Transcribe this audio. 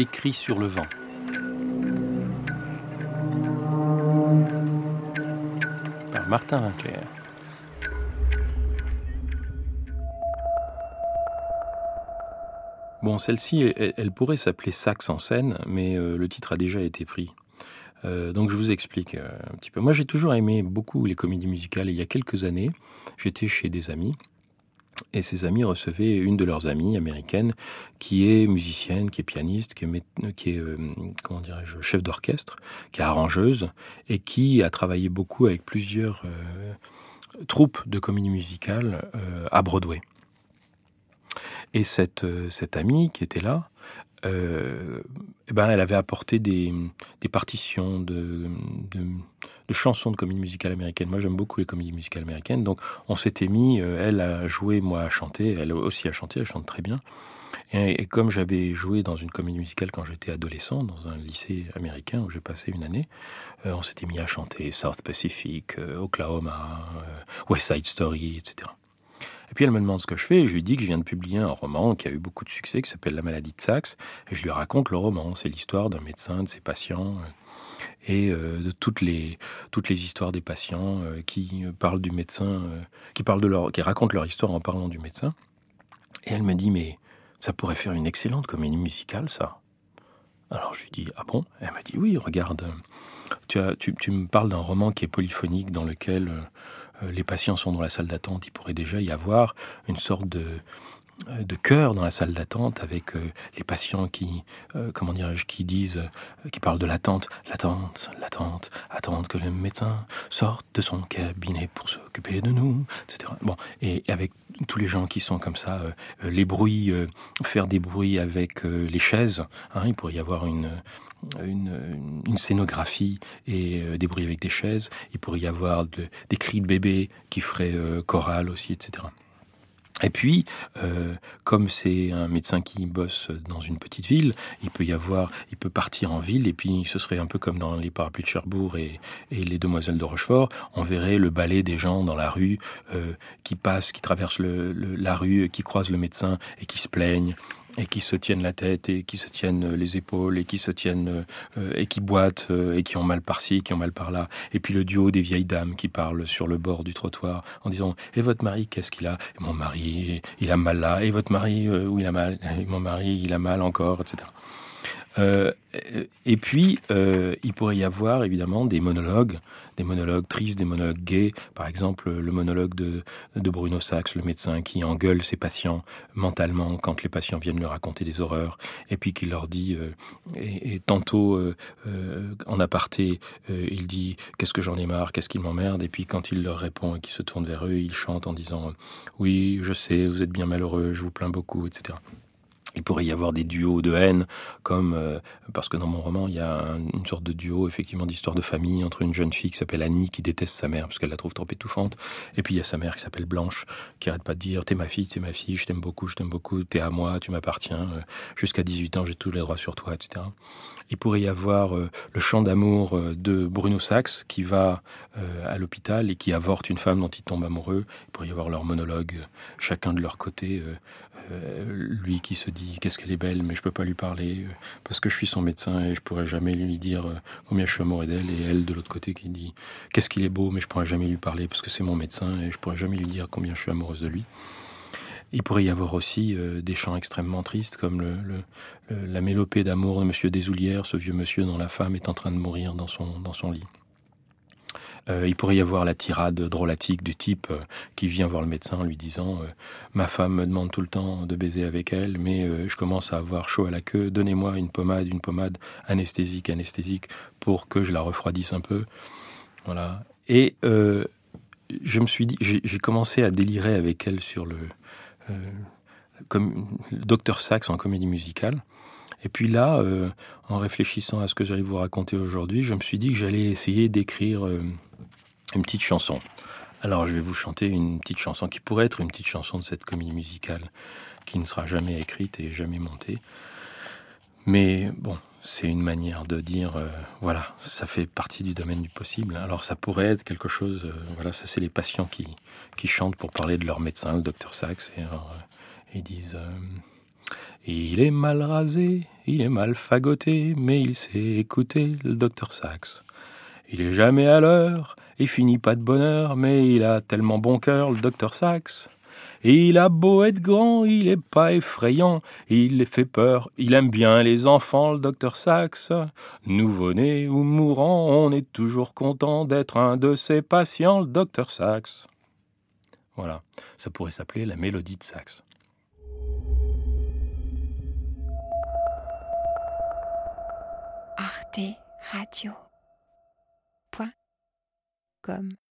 Écrit sur le vent. Par Martin Winkler. Bon, celle-ci, elle, pourrait s'appeler Saxe en scène, mais euh, le titre a déjà été pris. Euh, donc je vous explique euh, un petit peu. Moi j'ai toujours aimé beaucoup les comédies musicales. il y a quelques années, j'étais chez des amis et ces amis recevaient une de leurs amies américaines qui est musicienne, qui est pianiste, qui est, euh, comment dirais-je, chef d'orchestre, qui est arrangeuse et qui a travaillé beaucoup avec plusieurs euh, troupes de comédie musicale euh, à Broadway. Et cette, cette amie qui était là, eh ben, elle avait apporté des, partitions de, de, chansons de comédie musicale américaine. Moi, j'aime beaucoup les comédies musicales américaines. Donc, on s'était mis, euh, elle a joué, moi à chanter. Elle aussi a chanté, elle chante très bien. Et, comme j'avais joué dans une comédie musicale quand j'étais adolescent, dans un lycée américain où j'ai passé une année, euh, on s'était mis à chanter South Pacific, euh, Oklahoma, West Side Story, etc. Et puis elle me demande ce que je fais, et je lui dis que je viens de publier un roman qui a eu beaucoup de succès, qui s'appelle La maladie de Saxe, et je lui raconte le roman. C'est l'histoire d'un médecin, de ses patients, et euh, de toutes les, toutes les histoires des patients euh, qui parlent du médecin, qui, parlent de leur, qui racontent leur histoire en parlant du médecin. Et elle me dit, mais ça pourrait faire une excellente comédie musicale, ça. Alors je lui dis, ah bon? Elle m'a dit, oui, regarde, tu, as, tu, tu me parles d'un roman qui est polyphonique dans lequel euh, les patients sont dans la salle d'attente, il pourrait déjà y avoir une sorte de euh, de cœur dans la salle d'attente avec euh, les patients qui, comment dirais-je, qui disent, qui parlent de l'attente, l'attente, l'attente, attendre que le médecin sorte de son cabinet pour s'occuper de nous, etc. Bon, et, avec tous les gens qui sont comme ça, les bruits, faire des bruits avec les chaises, hein, il pourrait y avoir une une, scénographie et euh, des bruits avec des chaises. Il pourrait y avoir des cris de bébé qui feraient euh, chorale aussi, etc. Et puis, euh, comme c'est un médecin qui bosse dans une petite ville, il peut y avoir, il peut partir en ville et puis ce serait un peu comme dans les parapluies de Cherbourg et, les Demoiselles de Rochefort, on verrait le balai des gens dans la rue euh, qui passent, qui traversent le, la rue, qui croisent le médecin et qui se plaignent et qui se tiennent la tête et qui se tiennent euh, les épaules et qui se tiennent euh, et qui boitent euh, et qui ont mal par-ci, qui ont mal par-là. Et puis le duo des vieilles dames qui parlent sur le bord du trottoir en disant et votre mari qu'est-ce qu'il a? Et Mon mari il a mal là et votre mari où il a mal? Et Mon mari il a mal encore etc. Euh, et puis, euh, il pourrait y avoir évidemment des monologues, des monologues tristes, des monologues gays. Par exemple, le monologue de, de Bruno Sachs, le médecin, qui engueule ses patients mentalement quand les patients viennent lui raconter des horreurs, et puis qui leur dit, euh, et, et, tantôt en aparté, il dit qu'est-ce que j'en ai marre, qu'est-ce qui m'emmerde, et puis quand il leur répond et qu'il se tourne vers eux, il chante en disant oui, je sais, vous êtes bien malheureux, je vous plains beaucoup, etc. Il pourrait y avoir des duos de haine, comme euh, parce que dans mon roman, il y a une sorte de duo effectivement d'histoire de famille entre une jeune fille qui s'appelle Annie qui déteste sa mère parce qu'elle la trouve trop étouffante, et puis il y a sa mère qui s'appelle Blanche qui arrête pas de dire t'es ma fille, t'es ma fille, je t'aime beaucoup, je t'aime beaucoup, t'es à moi, tu m'appartiens, euh, jusqu'à 18 ans j'ai tous les droits sur toi, etc. Il pourrait y avoir euh, le chant d'amour de Bruno Sachs qui va à l'hôpital et qui avorte une femme dont il tombe amoureux. Il pourrait y avoir leur monologue, chacun de leur côté, lui qui se dit qu'est-ce qu'elle est belle, mais je peux pas lui parler euh, parce que je suis son médecin et je pourrais jamais lui dire euh, combien je suis amoureux d'elle. Et elle de l'autre côté qui dit qu'est-ce qu'il est beau, mais je pourrais jamais lui parler parce que c'est mon médecin et je pourrais jamais lui dire combien je suis amoureuse de lui. Il pourrait y avoir aussi euh, des chants extrêmement tristes, comme la mélopée d'amour de Monsieur Desoulières, ce vieux monsieur dont la femme est en train de mourir dans son, dans son lit. Euh, il pourrait y avoir la tirade drôlatique du type euh, qui vient voir le médecin lui disant euh, Ma femme me demande tout le temps de baiser avec elle, mais je commence à avoir chaud à la queue. Donnez-moi une pommade, une pommade anesthésique, anesthésique, pour que je la refroidisse un peu. Voilà. Et je me suis dit, j'ai commencé à délirer avec elle sur le, comme, docteur Sax en comédie musicale. Et puis là, en réfléchissant à ce que j'allais vous raconter aujourd'hui, je me suis dit que j'allais essayer d'écrire une petite chanson. Alors je vais vous chanter une petite chanson qui pourrait être une petite chanson de cette comédie musicale qui ne sera jamais écrite et jamais montée. Mais bon, c'est une manière de dire, euh, voilà, ça fait partie du domaine du possible. Alors ça pourrait être quelque chose, euh, voilà, ça c'est les patients qui, qui chantent pour parler de leur médecin, le docteur Sachs, et alors, euh, ils disent... Il est mal rasé, il est mal fagoté, mais il sait écouter le docteur Sax. Il est jamais à l'heure et finit pas de bonheur, mais il a tellement bon cœur, le docteur Sax. Et il a beau être grand, il est pas effrayant, il les fait peur, il aime bien les enfants, le docteur Sax. Nouveau-né ou mourant, on est toujours content d'être un de ses patients, le docteur Sax. Voilà, ça pourrait s'appeler la mélodie de Sax. Arte Radio. Point. Comme.